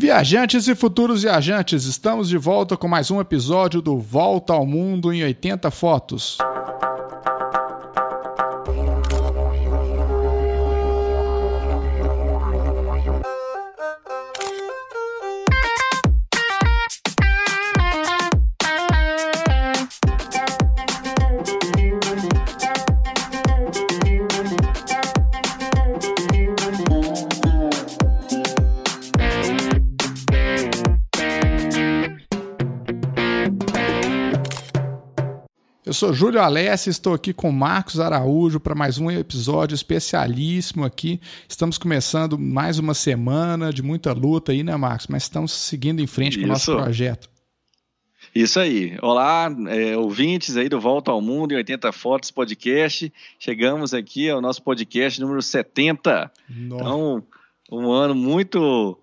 Viajantes e futuros viajantes, estamos de volta com mais um episódio do Volta ao Mundo em 80 Fotos. Sou Júlio Alessi, estou aqui com Marcos Araújo para mais um episódio especialíssimo aqui. Estamos começando mais uma semana de muita luta aí, né, Marcos? Mas estamos seguindo em frente com o nosso projeto. Isso aí. Olá, é, ouvintes aí do Volta ao Mundo em 80 Fotos Podcast. Chegamos aqui ao nosso podcast número 70. Nossa. Então, um ano muito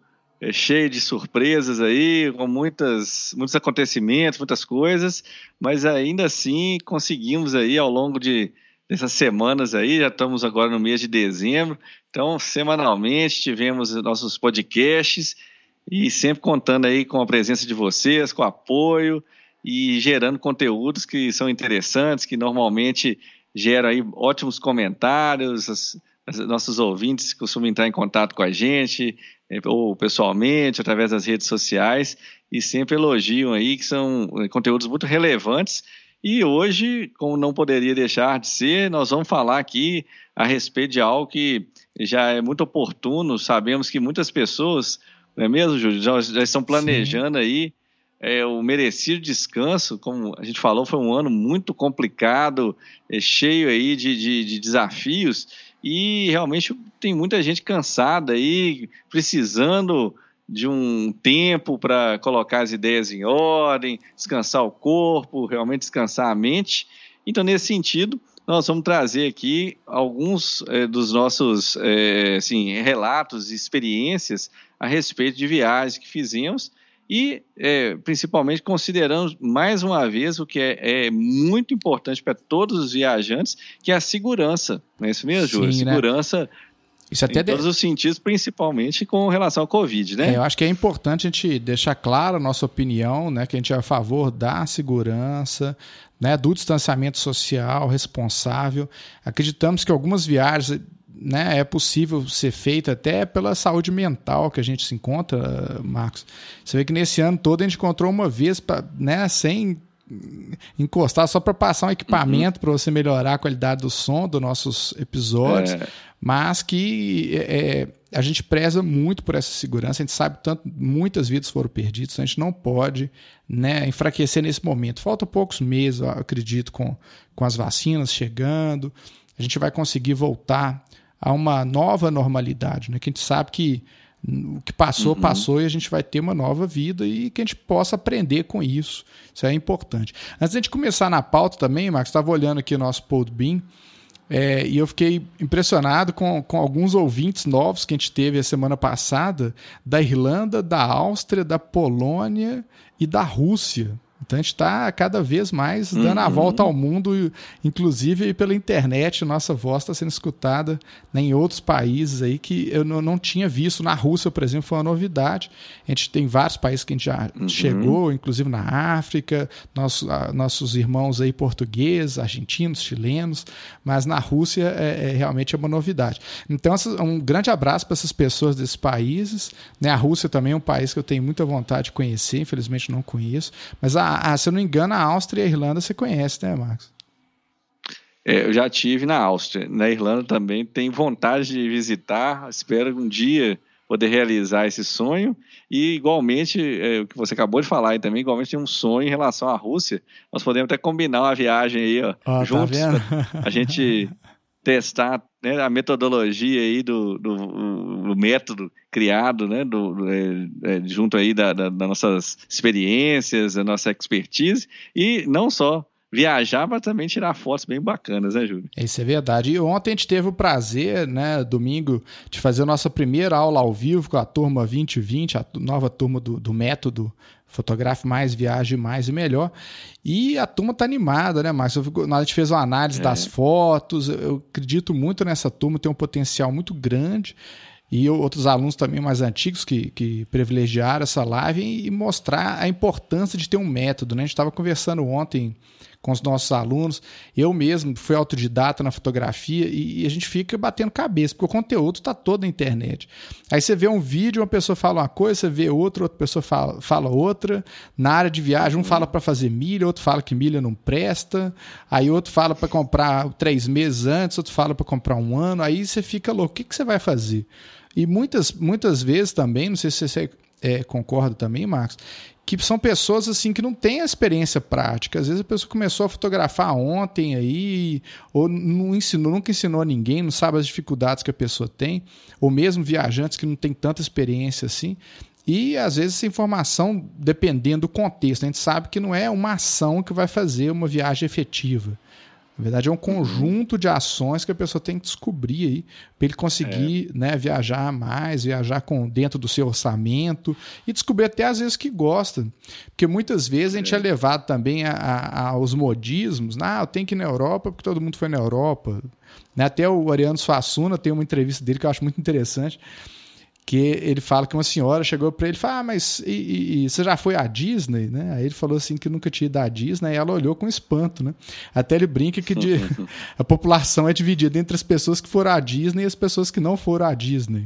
é cheio de surpresas aí, com muitas, muitos acontecimentos, muitas coisas, mas ainda assim conseguimos aí ao longo de dessas semanas aí, já estamos agora no mês de dezembro, então semanalmente tivemos nossos podcasts e sempre contando aí com a presença de vocês, com apoio e gerando conteúdos que são interessantes, que normalmente geram aí ótimos comentários, as, as, nossos ouvintes costumam entrar em contato com a gente, ou pessoalmente, através das redes sociais, e sempre elogiam aí que são é, conteúdos muito relevantes. E hoje, como não poderia deixar de ser, nós vamos falar aqui a respeito de algo que já é muito oportuno. Sabemos que muitas pessoas, não é mesmo, Júlio, já, já estão planejando Sim. aí é, o merecido descanso. Como a gente falou, foi um ano muito complicado, é, cheio aí de, de, de desafios e realmente tem muita gente cansada aí, precisando de um tempo para colocar as ideias em ordem, descansar o corpo, realmente descansar a mente. Então, nesse sentido, nós vamos trazer aqui alguns é, dos nossos é, assim, relatos e experiências a respeito de viagens que fizemos e, é, principalmente, considerando mais uma vez o que é, é muito importante para todos os viajantes, que é a segurança. Não é isso mesmo, Júlio? Sim, né? segurança né? Isso até em de... todos os sentidos, principalmente com relação ao Covid, né? É, eu acho que é importante a gente deixar clara a nossa opinião, né? Que a gente é a favor da segurança, né? Do distanciamento social responsável. Acreditamos que algumas viagens né, é possível ser feita até pela saúde mental que a gente se encontra, Marcos. Você vê que nesse ano todo a gente encontrou uma vez, pra, né, sem encostar, só para passar um equipamento uhum. para você melhorar a qualidade do som dos nossos episódios, é. mas que é, é, a gente preza muito por essa segurança, a gente sabe tanto muitas vidas foram perdidas, então a gente não pode né, enfraquecer nesse momento. Falta poucos meses, acredito, com, com as vacinas chegando, a gente vai conseguir voltar a uma nova normalidade, né? Que a gente sabe que o que passou, uhum. passou e a gente vai ter uma nova vida e que a gente possa aprender com isso. Isso é importante. Antes de a gente começar na pauta também, Marcos, estava olhando aqui o nosso Podbean é, e eu fiquei impressionado com, com alguns ouvintes novos que a gente teve a semana passada da Irlanda, da Áustria, da Polônia e da Rússia. Então a gente está cada vez mais dando uhum. a volta ao mundo, inclusive pela internet, nossa voz está sendo escutada né, em outros países aí que eu não, tinha visto. Na Rússia, por exemplo, foi uma novidade. A gente tem vários países que a gente já uhum. chegou, inclusive na África, nossos, nossos irmãos aí portugueses, argentinos, chilenos, mas na Rússia é, é realmente é uma novidade. Então, um grande abraço para essas pessoas desses países. Né? A Rússia também é um país que eu tenho muita vontade de conhecer, infelizmente não conheço, mas a a, se eu não me engano, a Áustria e a Irlanda você conhece, né, Marcos? É, eu já tive na Áustria. Na Irlanda também tenho vontade de visitar. Espero um dia poder realizar esse sonho. E, igualmente, é, o que você acabou de falar aí também, igualmente tem um sonho em relação à Rússia. Nós podemos até combinar uma viagem aí, ó, oh, juntos. Tá a gente testar né, a metodologia aí do, do, do, método criado, né, do, é, é, junto aí da, da, das nossas experiências, da nossa expertise, e não só viajar, mas também tirar fotos bem bacanas, né, Júlio? Isso é verdade. E ontem a gente teve o prazer, né, domingo, de fazer a nossa primeira aula ao vivo com a turma 2020, a nova turma do, do método Fotografe mais, viaje mais e melhor. E a turma tá animada, né, Márcio? A gente fez uma análise é. das fotos. Eu acredito muito nessa turma, tem um potencial muito grande. e outros alunos também mais antigos que, que privilegiaram essa live e mostrar a importância de ter um método. Né? A gente estava conversando ontem com os nossos alunos. Eu mesmo fui autodidata na fotografia e, e a gente fica batendo cabeça, porque o conteúdo está todo na internet. Aí você vê um vídeo, uma pessoa fala uma coisa, você vê outra, outra pessoa fala, fala outra. Na área de viagem, um fala para fazer milha, outro fala que milha não presta, aí outro fala para comprar três meses antes, outro fala para comprar um ano. Aí você fica louco, o que, que você vai fazer? E muitas, muitas vezes também, não sei se você é, concorda também, Marcos, que são pessoas assim que não têm a experiência prática. Às vezes a pessoa começou a fotografar ontem aí, ou não ensinou, nunca ensinou a ninguém, não sabe as dificuldades que a pessoa tem, ou mesmo viajantes que não têm tanta experiência assim. E às vezes essa informação, dependendo do contexto, a gente sabe que não é uma ação que vai fazer uma viagem efetiva. Na verdade, é um conjunto de ações que a pessoa tem que descobrir aí para ele conseguir é. né, viajar mais, viajar com dentro do seu orçamento e descobrir até às vezes que gosta. Porque muitas vezes a gente é, é levado também a, a, aos modismos. Ah, eu tenho que ir na Europa porque todo mundo foi na Europa. Né? Até o Ariano Suassuna tem uma entrevista dele que eu acho muito interessante que ele fala que uma senhora chegou para ele e falou: Ah, mas e, e, e, você já foi à Disney? Né? Aí ele falou assim que nunca tinha ido à Disney e ela olhou com espanto. Né? Até ele brinca que de, a população é dividida entre as pessoas que foram à Disney e as pessoas que não foram à Disney.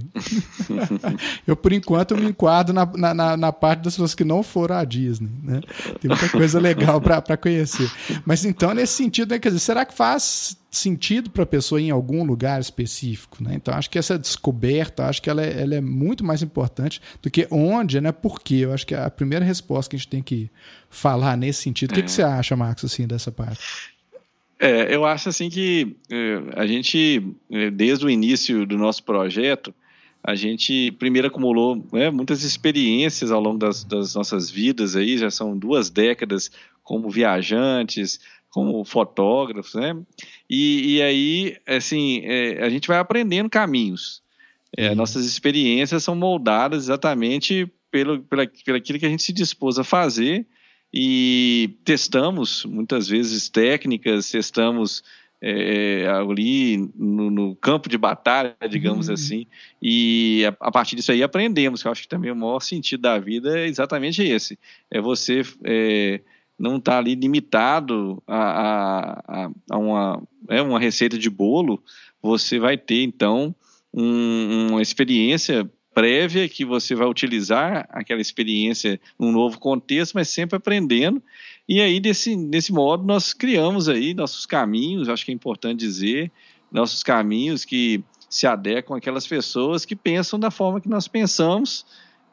eu, por enquanto, me enquadro na, na, na, parte das pessoas que não foram à Disney. Né? Tem muita coisa legal para conhecer. Mas então, nesse sentido, né, quer dizer, será que faz sentido para a pessoa em algum lugar específico. Né? Então, acho que essa descoberta, acho que ela é, ela é, muito mais importante do que onde, né? Por quê? Eu acho que é a primeira resposta que a gente tem que falar nesse sentido. O que, que você acha, Marcos, assim, dessa parte? É, eu acho assim que é, a gente, é, desde o início do nosso projeto, a gente primeiro acumulou né, muitas experiências ao longo das, das, nossas vidas aí, já são duas décadas como viajantes, como fotógrafos, né? E, e aí, assim, é, a gente vai aprendendo caminhos. É, uhum. Nossas experiências são moldadas exatamente pelo, pela, pelo aquilo que a gente se dispôs a fazer e testamos muitas vezes técnicas, testamos é, ali no, no, campo de batalha, digamos uhum. assim, e a, a, partir disso aí aprendemos, que eu acho que também o maior sentido da vida é exatamente esse, é você é, não está ali limitado a, a, a, uma, é, uma receita de bolo, você vai ter então um, uma experiência prévia que você vai utilizar aquela experiência num novo contexto, mas sempre aprendendo. E aí, desse, desse modo, nós criamos aí nossos caminhos, acho que é importante dizer, nossos caminhos que se adequam àquelas pessoas que pensam da forma que nós pensamos,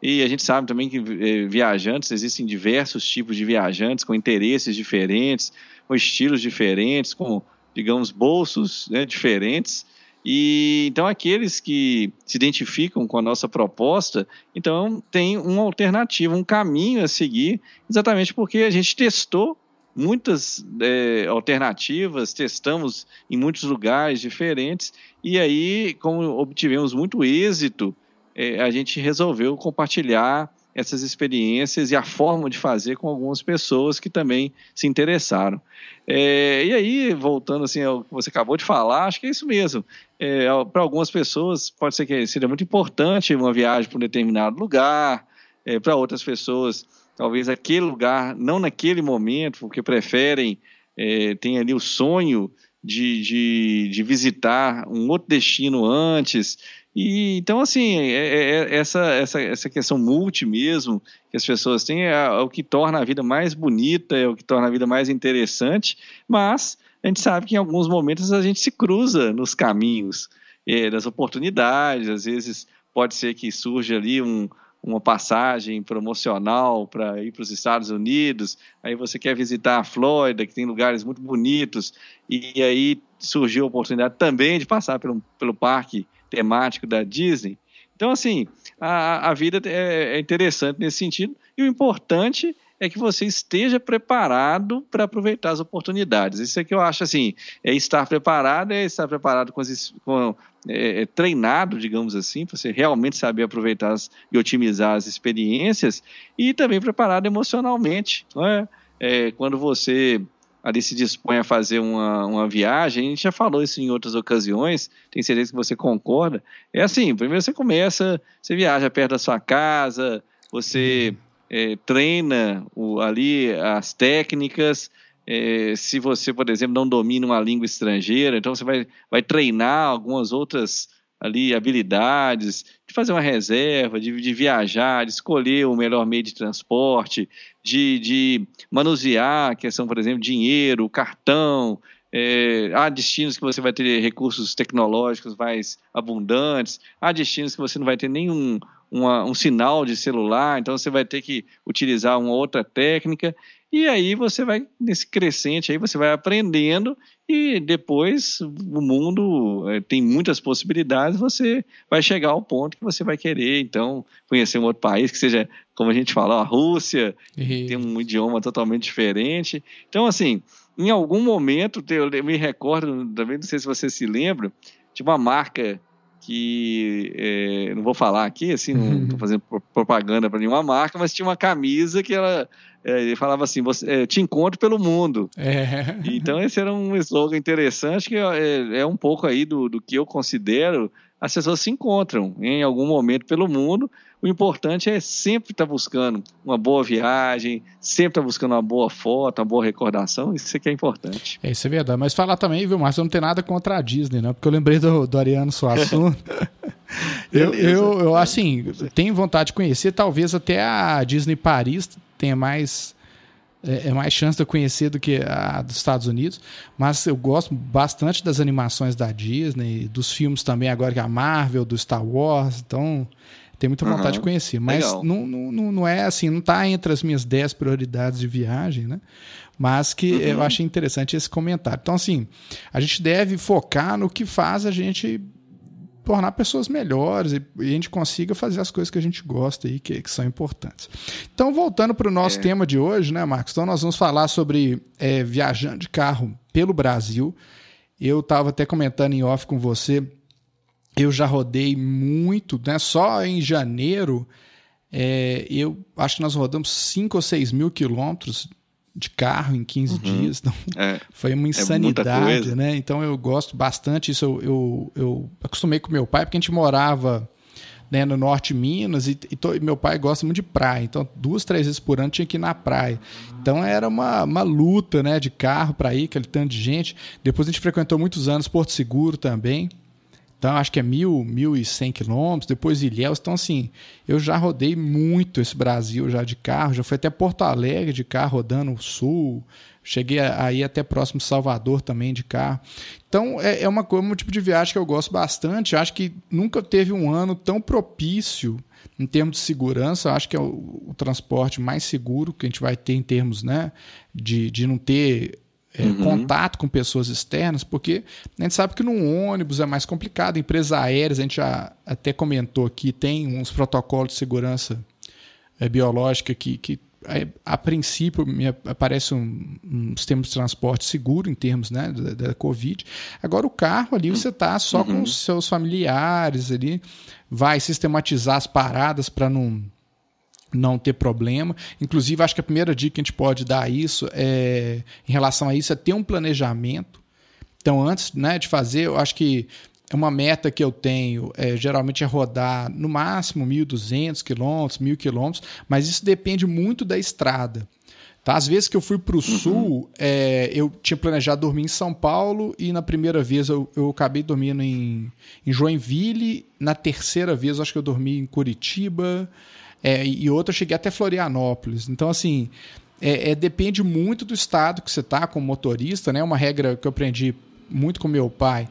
e a gente sabe também que eh, viajantes, existem diversos tipos de viajantes com interesses diferentes, com estilos diferentes, com, digamos, bolsos né, diferentes. E então aqueles que se identificam com a nossa proposta, então tem uma alternativa, um caminho a seguir, exatamente porque a gente testou muitas é, alternativas, testamos em muitos lugares diferentes e aí, como obtivemos muito êxito é, a gente resolveu compartilhar essas experiências e a forma de fazer com algumas pessoas que também se interessaram. É, e aí, voltando assim ao que você acabou de falar, acho que é isso mesmo. É, para algumas pessoas pode ser que seja muito importante uma viagem para um determinado lugar, é, para outras pessoas talvez aquele lugar, não naquele momento, porque preferem, é, tem ali o sonho de, de, de visitar um outro destino antes, e, então, assim, é, é, é, essa, essa, essa questão multi mesmo que as pessoas têm é, é, o que torna a vida mais bonita, é o que torna a vida mais interessante, mas a gente sabe que em alguns momentos a gente se cruza nos caminhos é, das oportunidades, às vezes pode ser que surja ali um, uma passagem promocional para ir para os Estados Unidos, aí você quer visitar a Flórida, que tem lugares muito bonitos, e, e aí surgiu a oportunidade também de passar pelo, pelo parque temático da Disney. Então, assim, a, a vida é, é interessante nesse sentido, e o importante é que você esteja preparado para aproveitar as oportunidades. Isso é que eu acho assim, é estar preparado, é estar preparado com, as, com é, é, treinado, digamos assim, para você realmente saber aproveitar as, e otimizar as experiências, e também preparado emocionalmente. Não é? é quando você ali se dispõe a fazer uma, uma viagem, a gente já falou isso em outras ocasiões, tenho certeza que você concorda. É assim, primeiro você começa, você viaja perto da sua casa, você é, treina o, ali as técnicas. É, se você, por exemplo, não domina uma língua estrangeira, então você vai, vai treinar algumas outras ali habilidades, de fazer uma reserva, de, de viajar, de escolher o melhor meio de transporte, de, de manusear a questão, por exemplo, dinheiro, cartão, é, há destinos que você vai ter recursos tecnológicos mais abundantes, há destinos que você não vai ter nenhum uma, um sinal de celular, então você vai ter que utilizar uma outra técnica. E aí você vai, nesse crescente aí, você vai aprendendo e depois o mundo é, tem muitas possibilidades, você vai chegar ao ponto que você vai querer, então, conhecer um outro país que seja, como a gente fala, a Rússia, uhum. tem um idioma totalmente diferente. Então, assim, em algum momento, eu me recordo, também não sei se você se lembra, de uma marca que é, não vou falar aqui, assim, não estou fazendo propaganda para nenhuma marca, mas tinha uma camisa que ela é, falava assim: você, é, te encontro pelo mundo. É. Então, esse era um slogan interessante que é, é um pouco aí do, do que eu considero as pessoas se encontram em algum momento pelo mundo. O importante é sempre estar tá buscando uma boa viagem, sempre estar tá buscando uma boa foto, uma boa recordação. Isso que é importante. É, isso é verdade. Mas falar também, viu, Márcio, não tem nada contra a Disney, né? Porque eu lembrei do, do Ariano Suassuna. eu, eu, eu, assim, tenho vontade de conhecer. Talvez até a Disney Paris tenha mais é, é, mais chance de eu conhecer do que a dos Estados Unidos, mas eu gosto bastante das animações da Disney, dos filmes também agora que é a Marvel, do Star Wars, então tenho muita vontade uhum. de conhecer, mas não, não, não é assim, não está entre as minhas 10 prioridades de viagem, né? Mas que uhum. eu achei interessante esse comentário. Então, assim, a gente deve focar no que faz a gente tornar pessoas melhores e, e, a gente consiga fazer as coisas que a gente gosta aí, que, que são importantes. Então, voltando para o nosso é. tema de hoje, né, Marcos? Então, nós vamos falar sobre é, viajando de carro pelo Brasil. Eu estava até comentando em off com você, eu já rodei muito, né? Só em janeiro, é, eu acho que nós rodamos 5 ou 6 mil quilômetros de carro em 15 uhum. dias. Então, é, foi uma é insanidade, é né? Então eu gosto bastante. Isso eu, eu, eu, acostumei com meu pai, porque a gente morava né, no norte de Minas e, e, to, e, meu pai gosta muito de praia. Então, duas, três vezes por ano tinha que ir na praia. Então era uma, uma luta né, de carro para ir, aquele tanto de gente. Depois a gente frequentou muitos anos Porto Seguro também. Então, acho que é mil, mil e cem quilômetros, depois Ilhéus. Então, assim, eu já rodei muito esse Brasil já de carro, já fui até Porto Alegre de carro, rodando o sul, cheguei aí até próximo Salvador também de carro. Então, é, é uma, um tipo de viagem que eu gosto bastante. Acho que nunca teve um ano tão propício em termos de segurança. Acho que é o, o transporte mais seguro que a gente vai ter em termos né, de, de não ter é, uhum. contato com pessoas externas, porque a gente sabe que no ônibus é mais complicado. Empresas aéreas, a gente já até comentou aqui, tem uns protocolos de segurança é, biológica que, que é, a princípio me aparece um, um, sistema de transporte seguro em termos né, da, da Covid. Agora o carro ali você está só uhum. com os seus familiares ali, vai sistematizar as paradas para não não ter problema. Inclusive, acho que a primeira dica que a gente pode dar isso é, em relação a isso é ter um planejamento. Então, antes né, de fazer, eu acho que uma meta que eu tenho é, geralmente é rodar no máximo 1.200 quilômetros, 1.000 quilômetros, mas isso depende muito da estrada. Tá? Às vezes que eu fui para o uhum. sul, é, eu tinha planejado dormir em São Paulo e na primeira vez eu, eu acabei dormindo em, em Joinville, na terceira vez eu acho que eu dormi em Curitiba, é, e outra eu cheguei até Florianópolis. Então, assim, é, é, depende muito do estado que você está como motorista, né? Uma regra que eu aprendi muito com meu pai.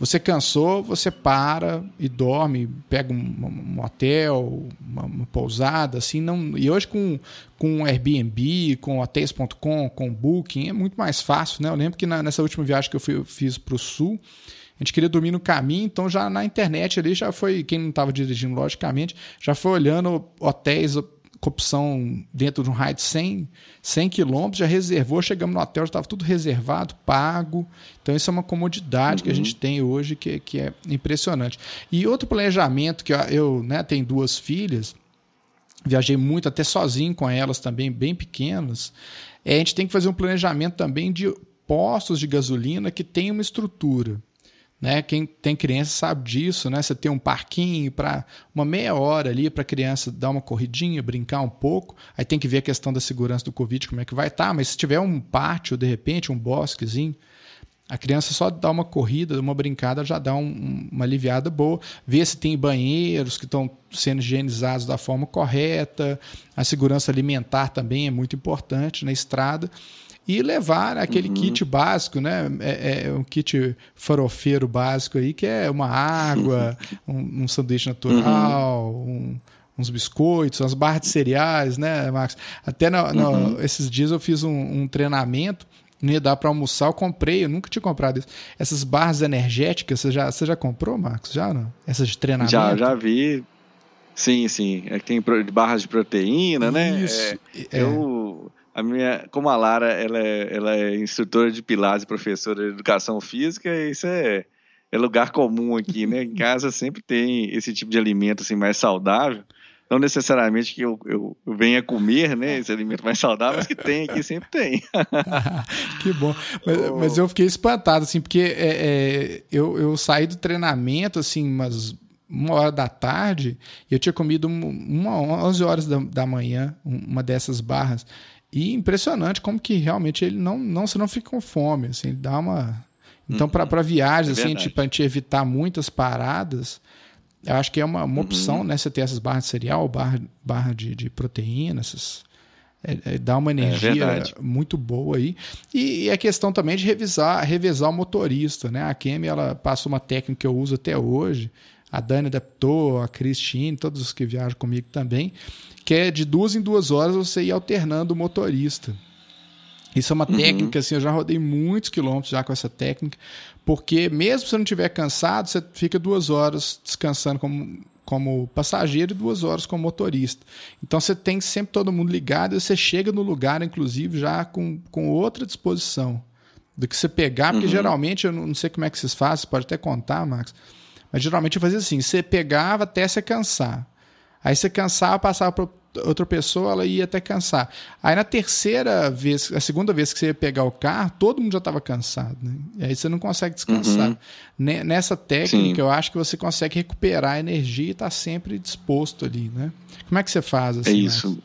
Você cansou, você para e dorme, pega um, um hotel, uma, uma, pousada, assim, não. E hoje com, com Airbnb, com hotéis.com, com Booking, é muito mais fácil, né? Eu lembro que na, nessa última viagem que eu, fui, eu fiz para o sul, a gente queria dormir no caminho, então já na internet ali já foi, quem não estava dirigindo logicamente, já foi olhando hotéis com opção dentro de um raio de 100, 100 quilômetros, já reservou, chegamos no hotel, já estava tudo reservado, pago. Então isso é uma comodidade uhum. que a gente tem hoje que, que é impressionante. E outro planejamento que eu, eu né, tenho duas filhas, viajei muito, até sozinho com elas também, bem pequenas. É, a gente tem que fazer um planejamento também de postos de gasolina que tem uma estrutura. Né? Quem tem criança sabe disso, né? Você tem um parquinho para uma meia hora ali para a criança dar uma corridinha, brincar um pouco. Aí tem que ver a questão da segurança do Covid, como é que vai estar. Tá. Mas se tiver um pátio, de repente, um bosquezinho, a criança só dá uma corrida, uma brincada, já dá um, uma aliviada boa. Ver se tem banheiros que estão sendo higienizados da forma correta. A segurança alimentar também é muito importante na estrada e levar aquele uhum. kit básico, né? É, é, um kit farofeiro básico aí, que é uma água, um, um sanduíche natural, uhum. um, uns biscoitos, umas barras de cereais, né, Max? Até no, no, uhum. esses dias eu fiz um, um treinamento não ia dar para almoçar, eu comprei, eu nunca tinha comprado isso. Essas barras energéticas, você já, você já comprou, Marcos? Já não? Essas de treinamento? Já, já vi. Sim, sim. É que tem barras de proteína, né? Isso. É, é. Eu a minha, como a Lara, ela é, ela é instrutora de Pilates professora de educação física, isso é, é lugar comum aqui, né? Em casa sempre tem esse tipo de alimento assim mais saudável. Não necessariamente que eu, eu, venha comer, né, esse alimento mais saudável, mas que tem aqui, sempre tem. que bom. Mas, oh. mas, eu fiquei espantado, assim, porque é, é, eu, eu saí do treinamento, assim, umas uma hora da tarde, eu tinha comido uma, 11 horas da, da manhã, uma dessas barras. E impressionante como que realmente ele não, não você não fica com fome, assim, dá uma Então uhum. para viagens é assim, tipo, a gente evitar muitas paradas, eu acho que é uma, uma opção, uhum. né, você ter essas barras de cereal, barra, barra de, de proteína, essas é, é, dá uma é energia muito boa aí. E, e a questão também de revisar, revisar o motorista, né? A Kemi, ela passa uma técnica que eu uso até hoje, a Dani adaptou, a Cristine, todos os que viajam comigo também, que é de duas em duas horas você ir alternando o motorista. Isso é uma uhum. técnica, assim, eu já rodei muitos quilômetros já com essa técnica, porque mesmo se você não estiver cansado, você fica duas horas descansando como, como passageiro e duas horas como motorista. Então você tem sempre todo mundo ligado e você chega no lugar, inclusive, já com, com outra disposição do que você pegar, porque uhum. geralmente, eu não sei como é que vocês fazem, você pode até contar, Max, mas geralmente eu fazia assim: você pegava até você cansar. Aí você cansava, passava para outra pessoa, ela ia até cansar. Aí na terceira vez, a segunda vez que você ia pegar o carro, todo mundo já estava cansado. Né? E aí você não consegue descansar. Uhum. Nessa técnica, Sim. eu acho que você consegue recuperar a energia e estar tá sempre disposto ali, né? Como é que você faz assim? É isso. Né?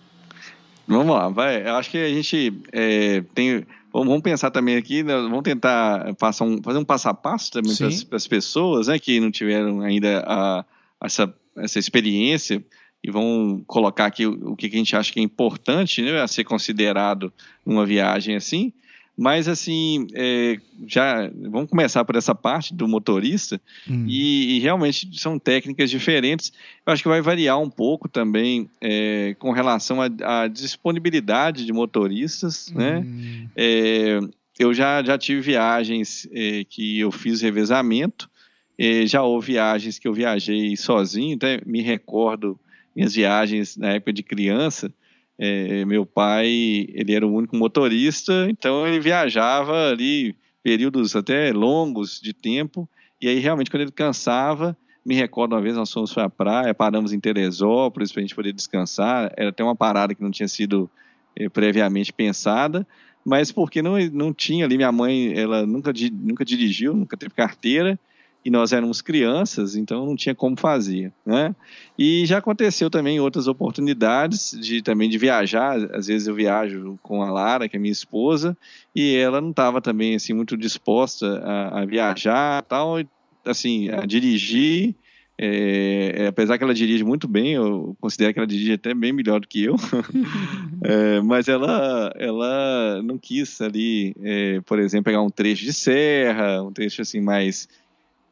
Vamos lá, vai. Eu acho que a gente é, tem Vamos pensar também aqui, né, vamos tentar passar um, fazer um passo a passo também para as pessoas né, que não tiveram ainda a, essa, essa experiência e vão colocar aqui o, o que a gente acha que é importante né, a ser considerado numa viagem assim. Mas, assim, é, já vamos começar por essa parte do motorista, hum. e, e, realmente são técnicas diferentes. Eu acho que vai variar um pouco também é, com relação à disponibilidade de motoristas. Hum. Né? É, eu já, já tive viagens é, que eu fiz revezamento, é, já houve viagens que eu viajei sozinho, até me recordo minhas viagens na época de criança é, meu pai, ele era o único motorista, então ele viajava ali períodos até longos de tempo, e aí realmente quando ele cansava, me recordo uma vez nós fomos para a praia, paramos em Teresópolis para a gente poder descansar, era até uma parada que não tinha sido é, previamente pensada, mas porque não, não tinha ali, minha mãe, ela nunca, nunca dirigiu, nunca teve carteira, e nós éramos crianças, então não tinha como fazer, né? E já aconteceu também outras oportunidades de também de viajar, às vezes eu viajo com a Lara, que é minha esposa, e ela não estava também assim muito disposta a, a viajar, tal, assim, a dirigir, é, apesar que ela dirige muito bem, eu considero que ela dirige até bem melhor do que eu, é, mas ela, ela não quis ali, é, por exemplo, pegar um trecho de serra, um trecho assim mais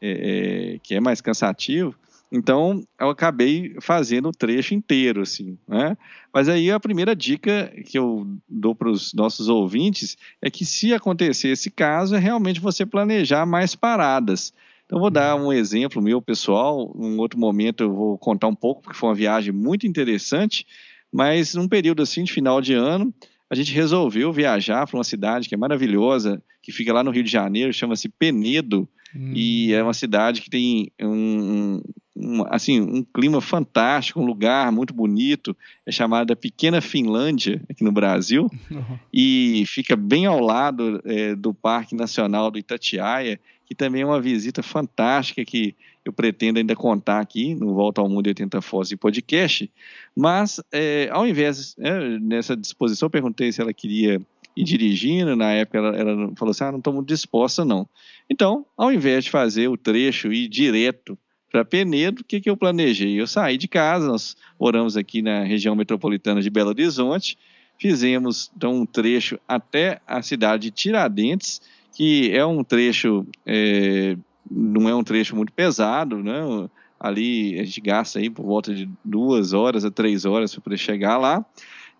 é, é, que é mais cansativo. Então, eu acabei fazendo o trecho inteiro, assim, né? Mas aí a primeira dica que eu dou para os nossos ouvintes é que se acontecer esse caso, é realmente você planejar mais paradas. Então, vou dar um exemplo meu pessoal. Em outro momento, eu vou contar um pouco, porque foi uma viagem muito interessante. Mas num período assim de final de ano, a gente resolveu viajar para uma cidade que é maravilhosa, que fica lá no Rio de Janeiro, chama-se Penedo. Hum. E é uma cidade que tem um, um, assim, um clima fantástico, um lugar muito bonito. É chamada Pequena Finlândia, aqui no Brasil. Uhum. E fica bem ao lado é, do Parque Nacional do Itatiaia, que também é uma visita fantástica que eu pretendo ainda contar aqui no Volta ao Mundo 80 Fotos e podcast. Mas, é, ao invés, é, nessa disposição, perguntei se ela queria ir dirigindo. Na época, ela, ela falou assim: ah, não estou muito disposta, não. Então, ao invés de fazer o trecho e ir direto para Penedo, o que, que eu planejei? Eu saí de casa, nós moramos aqui na região metropolitana de Belo Horizonte, fizemos então um trecho até a cidade de Tiradentes, que é um trecho, é, não é um trecho muito pesado, né? Ali a gente gasta aí por volta de duas horas a três horas para chegar lá.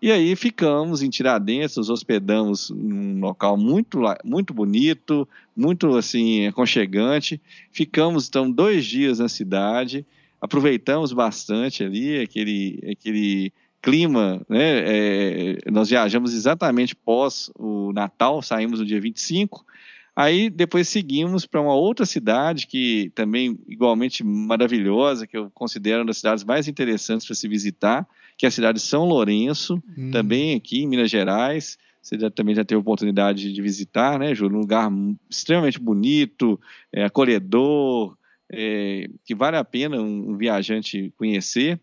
E aí ficamos em Tiradentes, nos hospedamos num local muito, muito bonito, muito assim aconchegante. Ficamos então dois dias na cidade, aproveitamos bastante ali aquele, aquele clima, né? É, nós viajamos exatamente pós o Natal, saímos no dia 25. Aí depois seguimos para uma outra cidade que também igualmente maravilhosa, que eu considero uma das cidades mais interessantes para se visitar, que é a cidade de São Lourenço, hum. também aqui em Minas Gerais. Você já, também já teve a oportunidade de visitar, né, Júlio? Um lugar extremamente bonito, é, acolhedor, é, que vale a pena um, um viajante conhecer.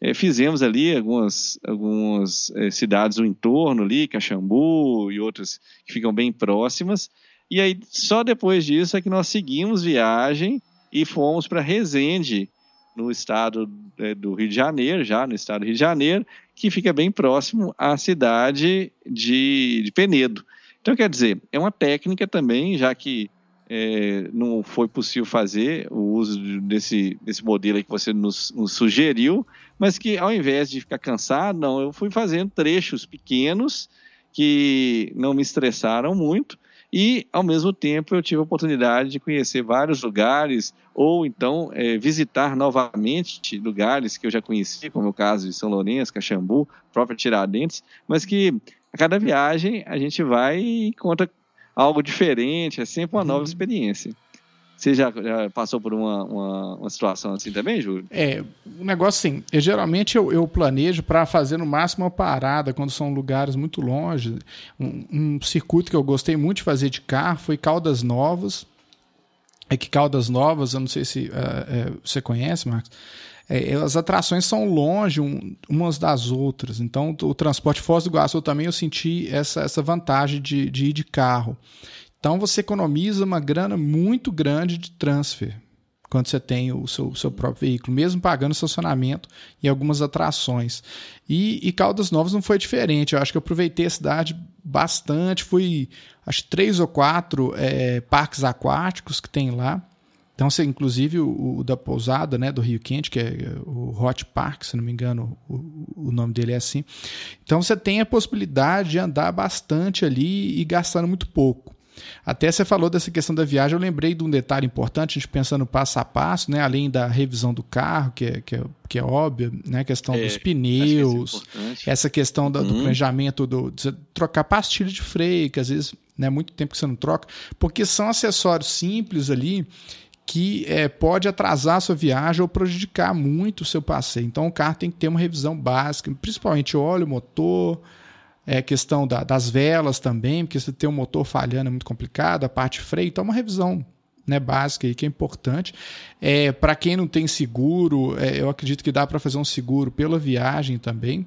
É, fizemos ali algumas, algumas é, cidades no entorno ali, Caxambu e outras que ficam bem próximas. E aí, só depois disso é que nós seguimos viagem e fomos para Resende, no estado é, do Rio de Janeiro, já no estado do Rio de Janeiro, que fica bem próximo à cidade de, de Penedo. Então, quer dizer, é uma técnica também, já que é, não foi possível fazer o uso desse, desse modelo que você nos, nos, sugeriu, mas que ao invés de ficar cansado, não, eu fui fazendo trechos pequenos que não me estressaram muito e, ao mesmo tempo, eu tive a oportunidade de conhecer vários lugares, ou então é, visitar novamente lugares que eu já conheci, como é o caso de São Lourenço, Caxambu, próprio Tiradentes, mas que a cada viagem a gente vai e encontra algo diferente, é sempre uma nova uhum. experiência. Você já, já passou por uma, uma, uma, situação assim também, Júlio? É, o um negócio assim, eu, geralmente eu, eu planejo para fazer no máximo uma parada quando são lugares muito longe. Um, um, circuito que eu gostei muito de fazer de carro foi Caldas Novas. É que Caldas Novas, eu não sei se uh, você conhece, Marcos, é, as atrações são longe um, umas das outras. Então, o transporte Foz do Iguaçu também eu senti essa, essa vantagem de, de ir de carro. Então você economiza uma grana muito grande de transfer quando você tem o seu, seu próprio veículo, mesmo pagando estacionamento e algumas atrações. E, e, Caldas Novas não foi diferente. Eu acho que eu aproveitei a cidade bastante. Fui, acho, três ou quatro é, parques aquáticos que tem lá. Então, você, inclusive o, o, da pousada, né, do Rio Quente, que é o Hot Park, se não me engano, o, o nome dele é assim. Então, você tem a possibilidade de andar bastante ali e gastando muito pouco. Até você falou dessa questão da viagem, eu lembrei de um detalhe importante, a gente pensando passo a passo, né? além da revisão do carro, que é, que é, que é óbvia, né? a questão é, dos pneus, que essa questão do, do planejamento, do, de trocar pastilha de freio, que às vezes é né, muito tempo que você não troca, porque são acessórios simples ali que é, pode atrasar a sua viagem ou prejudicar muito o seu passeio. Então o carro tem que ter uma revisão básica, principalmente óleo, motor, é, questão da, das velas também, porque você tem um motor falhando é muito complicado, a parte freio, então é uma revisão né, básica aí que é importante. É, para quem não tem seguro, é, eu acredito que dá para fazer um seguro pela viagem também.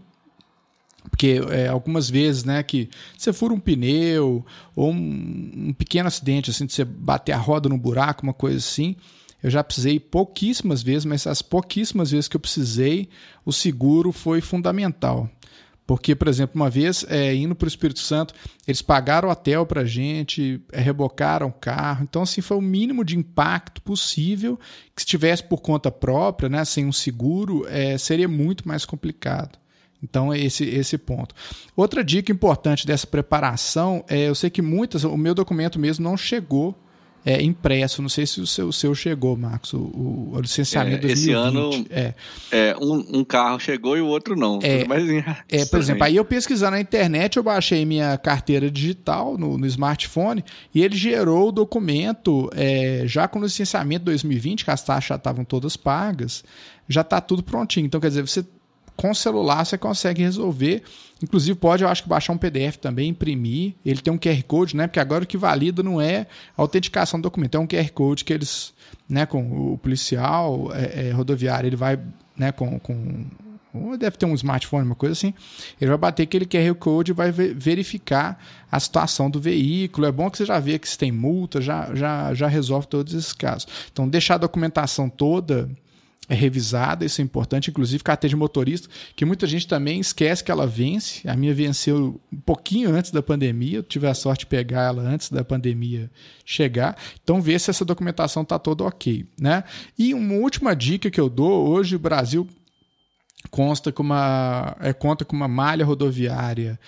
Porque é, algumas vezes, né, que você fura um pneu ou um, um, pequeno acidente, assim, de você bater a roda no buraco, uma coisa assim, eu já precisei pouquíssimas vezes, mas as pouquíssimas vezes que eu precisei, o seguro foi fundamental. Porque, por exemplo, uma vez, é, indo para o Espírito Santo, eles pagaram hotel para a gente, é, rebocaram o carro. Então, assim, foi o mínimo de impacto possível que se tivesse por conta própria, né, sem um seguro, é, seria muito mais complicado. Então, é esse, esse ponto. Outra dica importante dessa preparação é: eu sei que muitas, o meu documento mesmo não chegou é, impresso. Não sei se o seu, o seu chegou, Marcos, o, o licenciamento é, Esse ano é. é um, um, carro chegou e o outro não. É, mas, é, por exemplo, aí eu pesquisando na internet, eu baixei minha carteira digital no, no smartphone e ele gerou o documento é, já com o licenciamento 2020, que as taxas já estavam todas pagas, já está tudo prontinho. Então, quer dizer, você com celular você consegue resolver. Inclusive, pode, eu acho que baixar um PDF também, imprimir. Ele tem um QR Code, né? Porque agora o que valida não é a autenticação do documento, é um QR Code que eles, né, com o policial é, é, rodoviário, ele vai, né, com, com deve ter um smartphone, uma coisa assim. Ele vai bater aquele QR Code e vai verificar a situação do veículo. É bom que você já vê que se tem multa, já, já, já resolve todos esses casos. Então, deixar a documentação toda é revisada, isso é importante, inclusive carteira de motorista, que muita gente também esquece que ela vence. A minha venceu um pouquinho antes da pandemia, eu tive a sorte de pegar ela antes da pandemia chegar. Então, ver se essa documentação está toda ok. Né? E uma última dica que eu dou: hoje o Brasil consta com uma, é, conta com uma malha rodoviária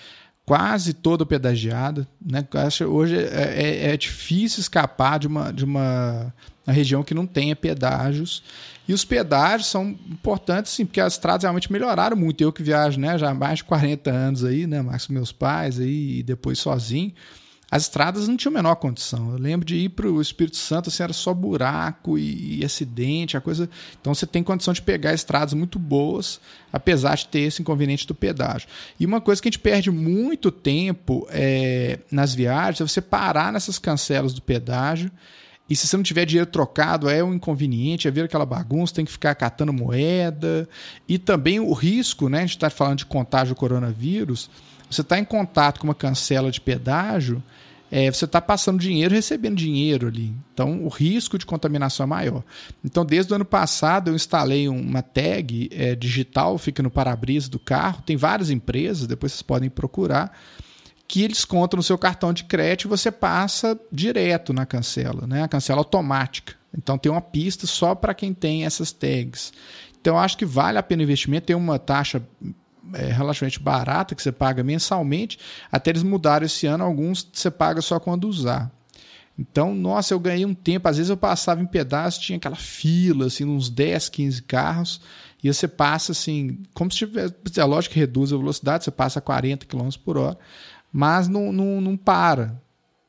quase toda pedagiada. Né? Hoje é, é, é difícil escapar de uma, de uma, uma região que não tenha pedágios. E os pedágios são importantes, sim, porque as estradas realmente melhoraram muito. Eu que viajo né, já há mais de 40 anos aí, né, mais com meus pais aí, e depois sozinho. As estradas não tinham a menor condição. Eu lembro de ir para o Espírito Santo, assim, era só buraco e, e, acidente, a coisa. Então você tem condição de pegar estradas muito boas, apesar de ter esse inconveniente do pedágio. E uma coisa que a gente perde muito tempo é, nas viagens é você parar nessas cancelas do pedágio e se você não tiver dinheiro trocado, é um inconveniente, é ver aquela bagunça, tem que ficar catando moeda. E também o risco, né? A gente está falando de contágio coronavírus. Você está em contato com uma cancela de pedágio, é, você está passando dinheiro recebendo dinheiro ali. Então o risco de contaminação é maior. Então, desde o ano passado, eu instalei uma tag é, digital, fica no para-brisa do carro. Tem várias empresas, depois vocês podem procurar que eles contam no seu cartão de crédito e você passa direto na cancela, né? A cancela automática. Então tem uma pista só para quem tem essas tags. Então acho que vale a pena o investimento, tem uma taxa é, relativamente barata que você paga mensalmente, até eles mudaram esse ano, alguns você paga só quando usar. Então, nossa, eu ganhei um tempo. Às vezes eu passava em pedaço, tinha aquela fila, assim, uns 10, 15 carros, e você passa assim, como se tivesse. É lógico que reduz a velocidade, você passa a 40 km por hora, mas não, não, não para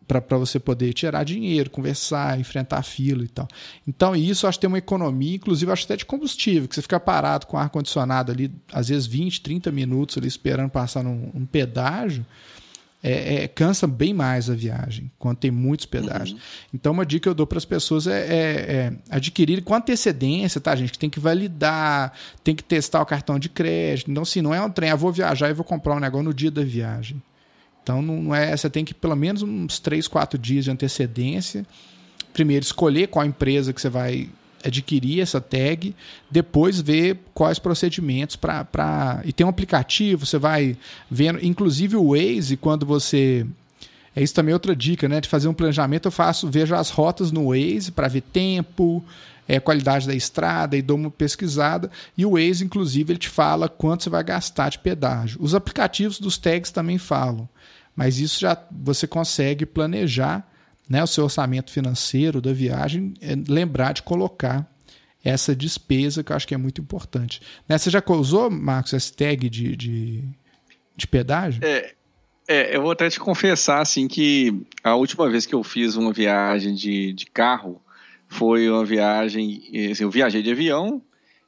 para você poder tirar dinheiro, conversar, enfrentar a fila e tal. Então, isso acho que tem uma economia, inclusive acho até de combustível, que você fica parado com ar-condicionado ali, às vezes 20, 30 minutos ali esperando passar num, um pedágio, é, é, cansa bem mais a viagem, quando tem muitos pedágios. Uhum. Então, uma dica que eu dou para as pessoas é, é, é, adquirir com antecedência, tá, gente? Que tem que validar, tem que testar o cartão de crédito. Então, se não é um trem, eu ah, vou viajar e vou comprar um negócio no dia da viagem. Então não é, você tem que pelo menos uns 3, 4 dias de antecedência. Primeiro escolher qual empresa que você vai adquirir essa tag, depois ver quais procedimentos para e tem um aplicativo, você vai vendo, inclusive o Waze, quando você é isso também é outra dica, né? De fazer um planejamento, eu faço, vejo as rotas no Waze para ver tempo, é, qualidade da estrada e dou uma pesquisada. E o Waze, inclusive, ele te fala quanto você vai gastar de pedágio. Os aplicativos dos tags também falam mas isso já você consegue planejar né, o seu orçamento financeiro da viagem, é lembrar de colocar essa despesa que eu acho que é muito importante. Né, você já usou, Marcos, esse tag de, de, de pedágio? É, é, eu vou até te confessar assim que a última vez que eu fiz uma viagem de, de carro foi uma viagem, assim, eu viajei de avião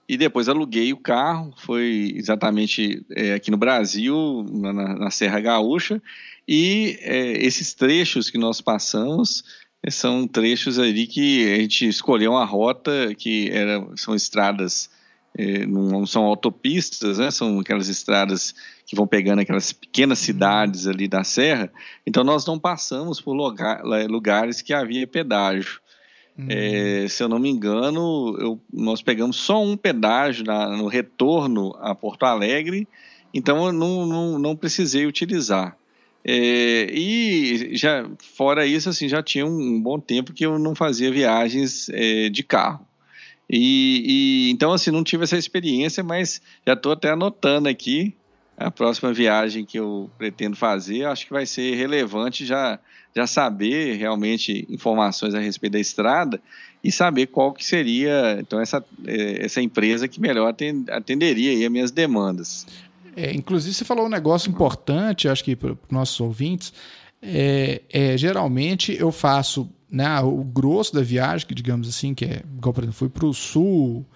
e depois aluguei o carro, foi exatamente é, aqui no Brasil, na, na Serra Gaúcha, e é, esses trechos que nós passamos são trechos ali que a gente escolheu uma rota que era, são estradas, é, não são autopistas, né? são aquelas estradas que vão pegando aquelas pequenas cidades ali da serra. Então nós não passamos por lugar, lugares que havia pedágio. Uhum. É, se eu não me engano, eu, nós pegamos só um pedágio na, no retorno a Porto Alegre, então eu não, não, não precisei utilizar. É, e já fora isso, assim, já tinha um bom tempo que eu não fazia viagens é, de carro. E, e, então assim não tive essa experiência, mas já estou até anotando aqui a próxima viagem que eu pretendo fazer, acho que vai ser relevante já, já saber realmente informações a respeito da estrada e saber qual que seria então essa, é, essa empresa que melhor atenderia aí as minhas demandas. É, inclusive, você falou um negócio importante, acho que para os nossos ouvintes. É, é, geralmente eu faço né, o grosso da viagem, que digamos assim, que é igual, por exemplo, fui para o sul,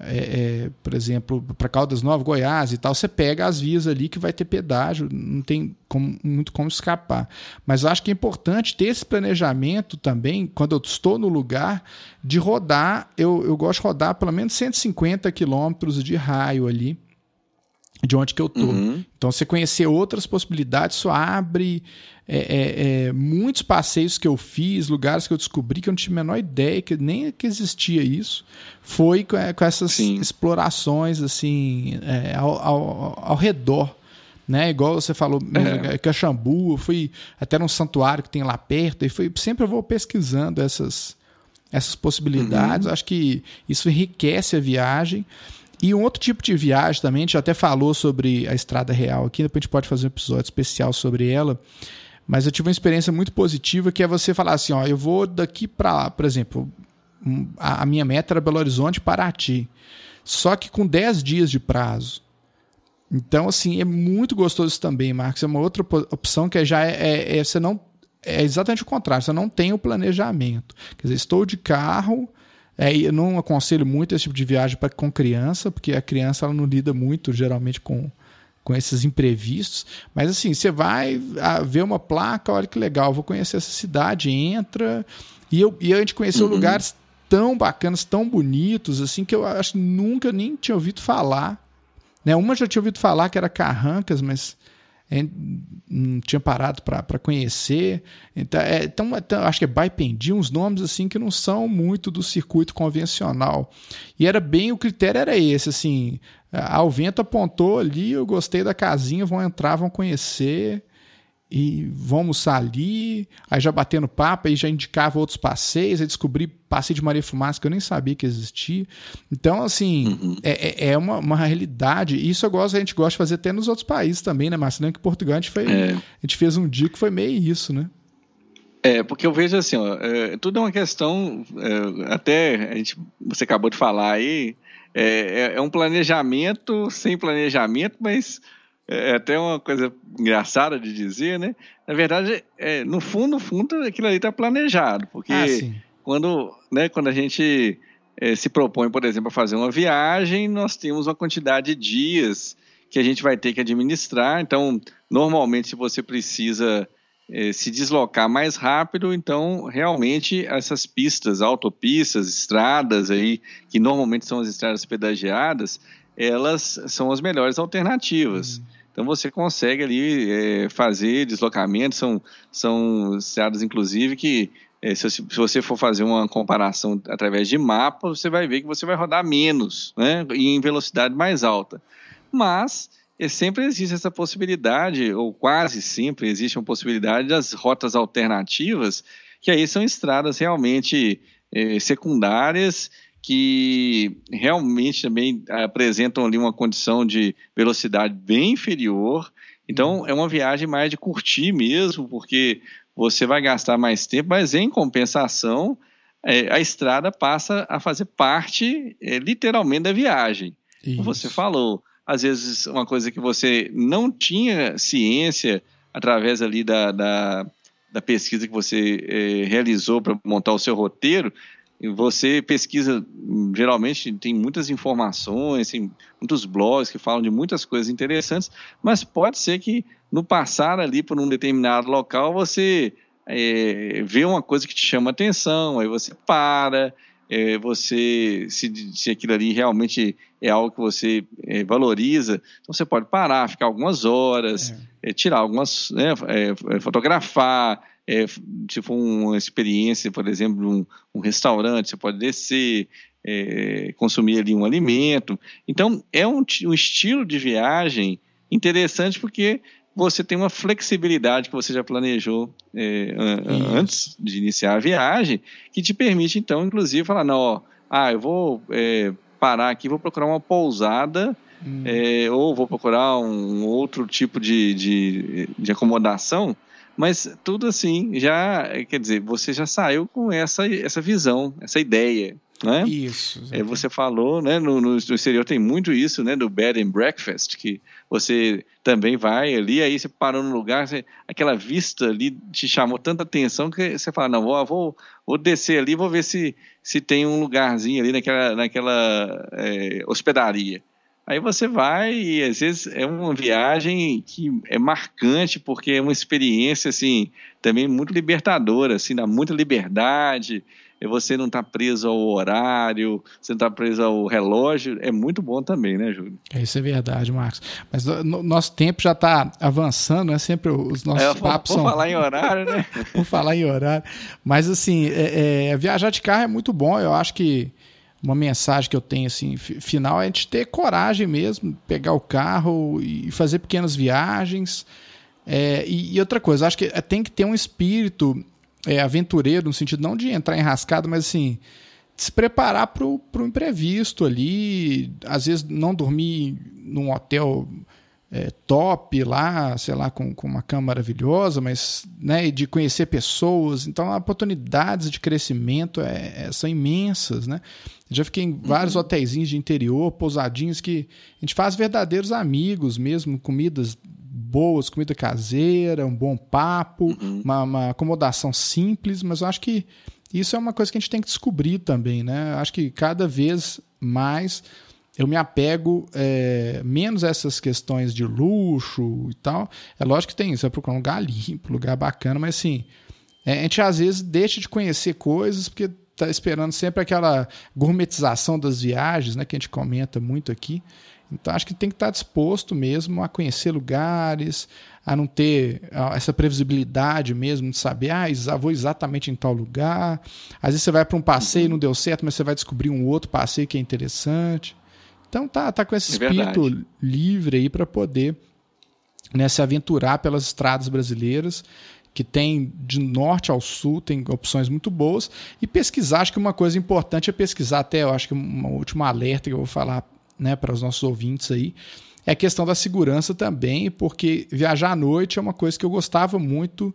é, é, por exemplo, para Caldas Novas, Goiás e tal, você pega as vias ali que vai ter pedágio, não tem como, muito como escapar. Mas acho que é importante ter esse planejamento também, quando eu estou no lugar, de rodar, eu, eu gosto de rodar pelo menos 150 quilômetros de raio ali, de onde que eu tô. Uhum. Então, você conhecer outras possibilidades, isso abre é, é, é, muitos passeios que eu fiz, lugares que eu descobri que eu não tinha a menor ideia que nem que existia isso, foi com, é, com essas Sim. explorações assim é, ao, ao, ao, redor. Né? Igual você falou, é. Caxambu, eu fui até num santuário que tem lá perto, e foi, sempre eu vou pesquisando essas, essas possibilidades. Uhum. Acho que isso enriquece a viagem. E um outro tipo de viagem também, a gente até falou sobre a Estrada Real aqui, depois a gente pode fazer um episódio especial sobre ela. Mas eu tive uma experiência muito positiva que é você falar assim, ó, eu vou daqui para por exemplo, a, minha meta era Belo Horizonte, Paraty. Só que com 10 dias de prazo. Então, assim, é muito gostoso isso também, Marcos. É uma outra opção que já é, é, é você não é exatamente o contrário, você não tem o planejamento. Quer dizer, estou de carro, é, eu não aconselho muito esse tipo de viagem para com criança, porque a criança ela não lida muito geralmente com, com esses imprevistos. Mas assim, você vai ah, ver uma placa, olha que legal, vou conhecer essa cidade, entra. E, eu, e a gente conheceu uhum. lugares tão bacanas, tão bonitos, assim, que eu acho que nunca nem tinha ouvido falar. Né? Uma já tinha ouvido falar que era Carrancas, mas não tinha parado para conhecer. Então, é, então, então, acho que é Baipendi, uns nomes assim que não são muito do circuito convencional. E era bem, o critério era esse, assim, ah, o vento apontou ali, eu gostei da casinha, vão entrar, vão conhecer e vamos ali, aí já batendo papo, aí já indicava outros passeios, aí descobri passeio de Maria Fumaça que eu nem sabia que existia. Então, assim, uhum. é, é, é uma, uma realidade, e isso eu gosto, a gente gosta de fazer até nos outros países também, né, Marcelo? Que Portugal a gente, foi, é. a gente fez um dia que foi meio isso, né? É, porque eu vejo assim, ó, é, tudo é uma questão, é, até a gente, você acabou de falar aí, é, é, é um planejamento sem planejamento, mas é, é até uma coisa engraçada de dizer, né? Na verdade, é, no fundo, no fundo, aquilo ali está planejado, porque ah, quando, né, quando a gente é, se propõe, por exemplo, a fazer uma viagem, nós temos uma quantidade de dias que a gente vai ter que administrar. Então, normalmente, se você precisa é, se deslocar mais rápido, então realmente essas pistas, autopistas, estradas aí, que normalmente são as estradas pedagiadas, elas são as melhores alternativas. Uhum. Então você consegue ali é, fazer deslocamentos, são, são estradas, inclusive, que é, se, se, você for fazer uma comparação através de mapa, você vai ver que você vai rodar menos, né? E em velocidade mais alta. Mas é, sempre existe essa possibilidade, ou quase sempre existe uma possibilidade das rotas alternativas, que aí são estradas realmente é, secundárias que realmente também apresentam ali uma condição de velocidade bem inferior. Então, é uma viagem mais de curtir mesmo, porque você vai gastar mais tempo, mas em compensação, é, a estrada passa a fazer parte, é, literalmente, da viagem. Isso. Como você falou, às vezes uma coisa que você não tinha ciência através ali da, da, da pesquisa que você é, realizou para montar o seu roteiro, você pesquisa, geralmente tem muitas informações, tem muitos blogs que falam de muitas coisas interessantes, mas pode ser que no passar ali por um determinado local você é, vê uma coisa que te chama atenção, aí você para, é, você se, se aquilo ali realmente é algo que você é, valoriza, então você pode parar, ficar algumas horas, é. Tirar algumas, né, fotografar, é, se for uma experiência, por exemplo, um, um restaurante, você pode descer, é, consumir ali um alimento. Então, é um, um estilo de viagem interessante porque você tem uma flexibilidade que você já planejou é, antes de iniciar a viagem, que te permite, então, inclusive, falar, não, ó, ah, eu vou é, parar aqui, vou procurar uma pousada hum. é, ou vou procurar um outro tipo de, de, de acomodação, mas tudo assim já, quer dizer, você já saiu com essa, essa visão, essa ideia. Né? Isso. É, você falou, né? No, no, no, exterior tem muito isso, né? Do bed and breakfast, que você também vai ali, aí você parou no lugar, você, aquela vista ali te chamou tanta atenção que você fala, não, vou, vou, vou descer ali, vou ver se, se tem um lugarzinho ali naquela, naquela é, hospedaria. Aí você vai e às vezes é uma viagem que é marcante porque é uma experiência assim também muito libertadora, assim, dá muita liberdade e você não está preso ao horário, você não está preso ao relógio, é muito bom também, né, Júlio? É, isso é verdade, Marcos. Mas no, nosso tempo já está avançando, né? Sempre os nossos é, papos por são... falar em horário, né? por falar em horário. Mas, assim, é, é, viajar de carro é muito bom. Eu acho que uma mensagem que eu tenho, assim, final é a gente ter coragem mesmo, pegar o carro e fazer pequenas viagens. É, e, e, outra coisa, acho que é, tem que ter um espírito é, aventureiro, no sentido não de entrar enrascado, mas assim, se preparar para o imprevisto ali, às vezes não dormir num hotel é, top lá, sei lá, com, com uma cama maravilhosa, mas né, de conhecer pessoas. Então, oportunidades de crescimento é, é, são imensas, né? já fiquei em vários uhum. hotéis de interior, pousadinhos que a gente faz verdadeiros amigos mesmo, comidas boas, comida caseira, um bom papo, uhum. uma, uma, acomodação simples, mas eu acho que isso é uma coisa que a gente tem que descobrir também, né? Eu acho que cada vez mais eu me apego é, menos a essas questões de luxo e tal. É lógico que tem, você vai procurar um lugar limpo, um lugar bacana, mas assim, é, a gente às vezes deixa de conhecer coisas porque tá esperando sempre aquela gourmetização das viagens, né, que a gente comenta muito aqui. Então acho que tem que estar disposto mesmo a conhecer lugares, a não ter essa previsibilidade mesmo de saber, ah, vou exatamente em tal lugar. Às vezes você vai para um passeio e não deu certo, mas você vai descobrir um outro passeio que é interessante. Então tá, tá com esse é espírito é livre aí para poder né, se aventurar pelas estradas brasileiras que tem de norte ao sul, tem opções muito boas, e pesquisar, acho que uma coisa importante é pesquisar, até eu acho que uma última alerta que eu vou falar né, para os nossos ouvintes aí, é a questão da segurança também, porque viajar à noite é uma coisa que eu gostava muito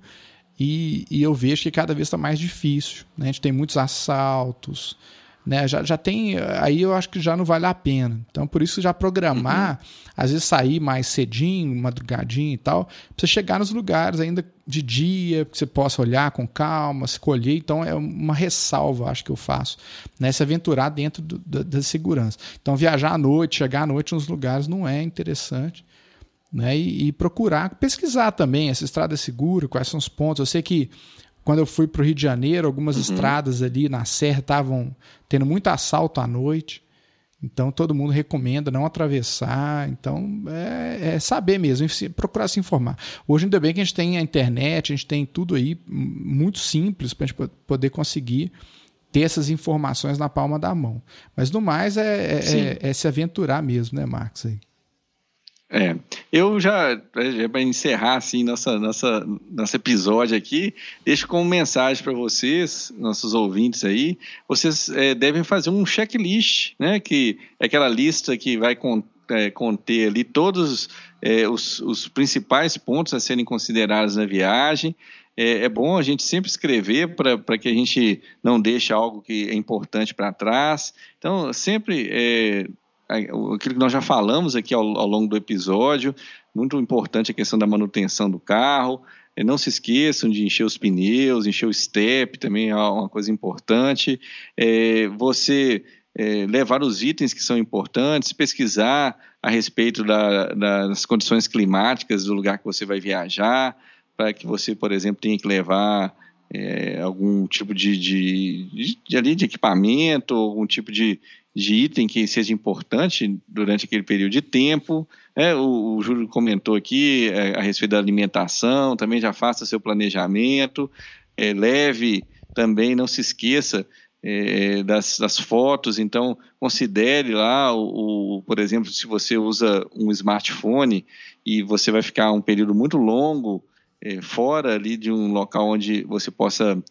e, e eu vejo que cada vez está mais difícil. Né? A gente tem muitos assaltos, né? Já, já tem. Aí eu acho que já não vale a pena. Então, por isso, já programar, uhum. às vezes sair mais cedinho, madrugadinho e tal, pra você chegar nos lugares ainda de dia, que você possa olhar com calma, escolher. Então, é uma ressalva, acho que eu faço, né? Se aventurar dentro do, da, da segurança. Então, viajar à noite, chegar à noite nos lugares não é interessante. Né, e, e, procurar pesquisar também essa estrada é segura, quais são os pontos. Eu sei que quando eu fui para o Rio de Janeiro, algumas uhum. estradas ali na serra estavam tendo muito assalto à noite. Então todo mundo recomenda não atravessar. Então é, é, saber mesmo, procurar se informar. Hoje ainda bem que a gente tem a internet, a gente tem tudo aí muito simples para a gente poder conseguir ter essas informações na palma da mão. Mas no mais é, é, é, é se aventurar mesmo, né, Marcos? Aí. É, eu já, já para encerrar assim nossa, nossa, nosso episódio aqui, deixo como mensagem para vocês, nossos ouvintes aí, vocês é, devem fazer um checklist, né? Que é aquela lista que vai con, é, conter ali todos é, os, os principais pontos a serem considerados na viagem. É, é, bom a gente sempre escrever para que a gente não deixe algo que é importante para trás. Então, sempre é, aquilo que nós já falamos aqui ao, ao longo do episódio, muito importante a questão da manutenção do carro. Não se esqueçam de encher os pneus, encher o step também é uma coisa importante. É, você é, levar os itens que são importantes, pesquisar a respeito da, das condições climáticas do lugar que você vai viajar, para que você, por exemplo, tenha que levar é, algum tipo de, de, de, de, de equipamento, algum tipo de, de item que seja importante durante aquele período de tempo. É, o, o Júlio comentou aqui é, a respeito da alimentação, também já faça seu planejamento, é, leve também, não se esqueça é, das, das, fotos, então considere lá, o, o, por exemplo, se você usa um smartphone e você vai ficar um período muito longo é, fora ali de um local onde você possa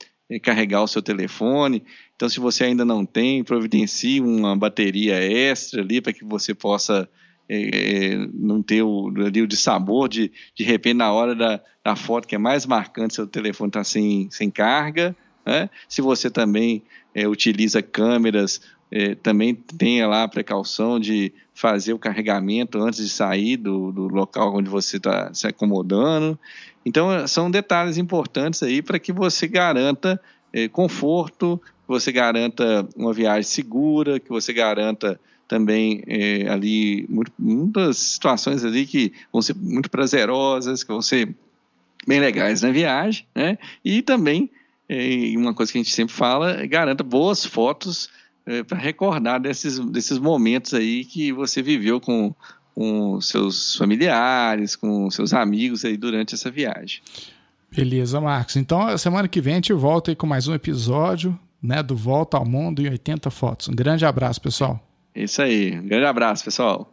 carregar o seu telefone. Então, se você ainda não tem, providencie uma bateria extra ali para que você possa é, não ter o, ali, o de sabor de de repente na hora da, da foto que é mais marcante seu telefone está sem, sem carga né? se você também é, utiliza câmeras é, também tenha lá a precaução de fazer o carregamento antes de sair do, do local onde você está se acomodando então são detalhes importantes aí para que você garanta é, conforto que você garanta uma viagem segura que você garanta também é, ali muitas situações ali que vão ser muito prazerosas, que vão ser bem legais na viagem, né? E também é, uma coisa que a gente sempre fala, é garanta boas fotos é, para recordar desses, desses momentos aí que você viveu com, com seus familiares, com seus amigos aí durante essa viagem. Beleza, Marcos. Então, semana que vem a gente volta aí com mais um episódio né, do Volta ao Mundo em 80 Fotos. Um grande abraço, pessoal. Isso aí. Um grande abraço, pessoal.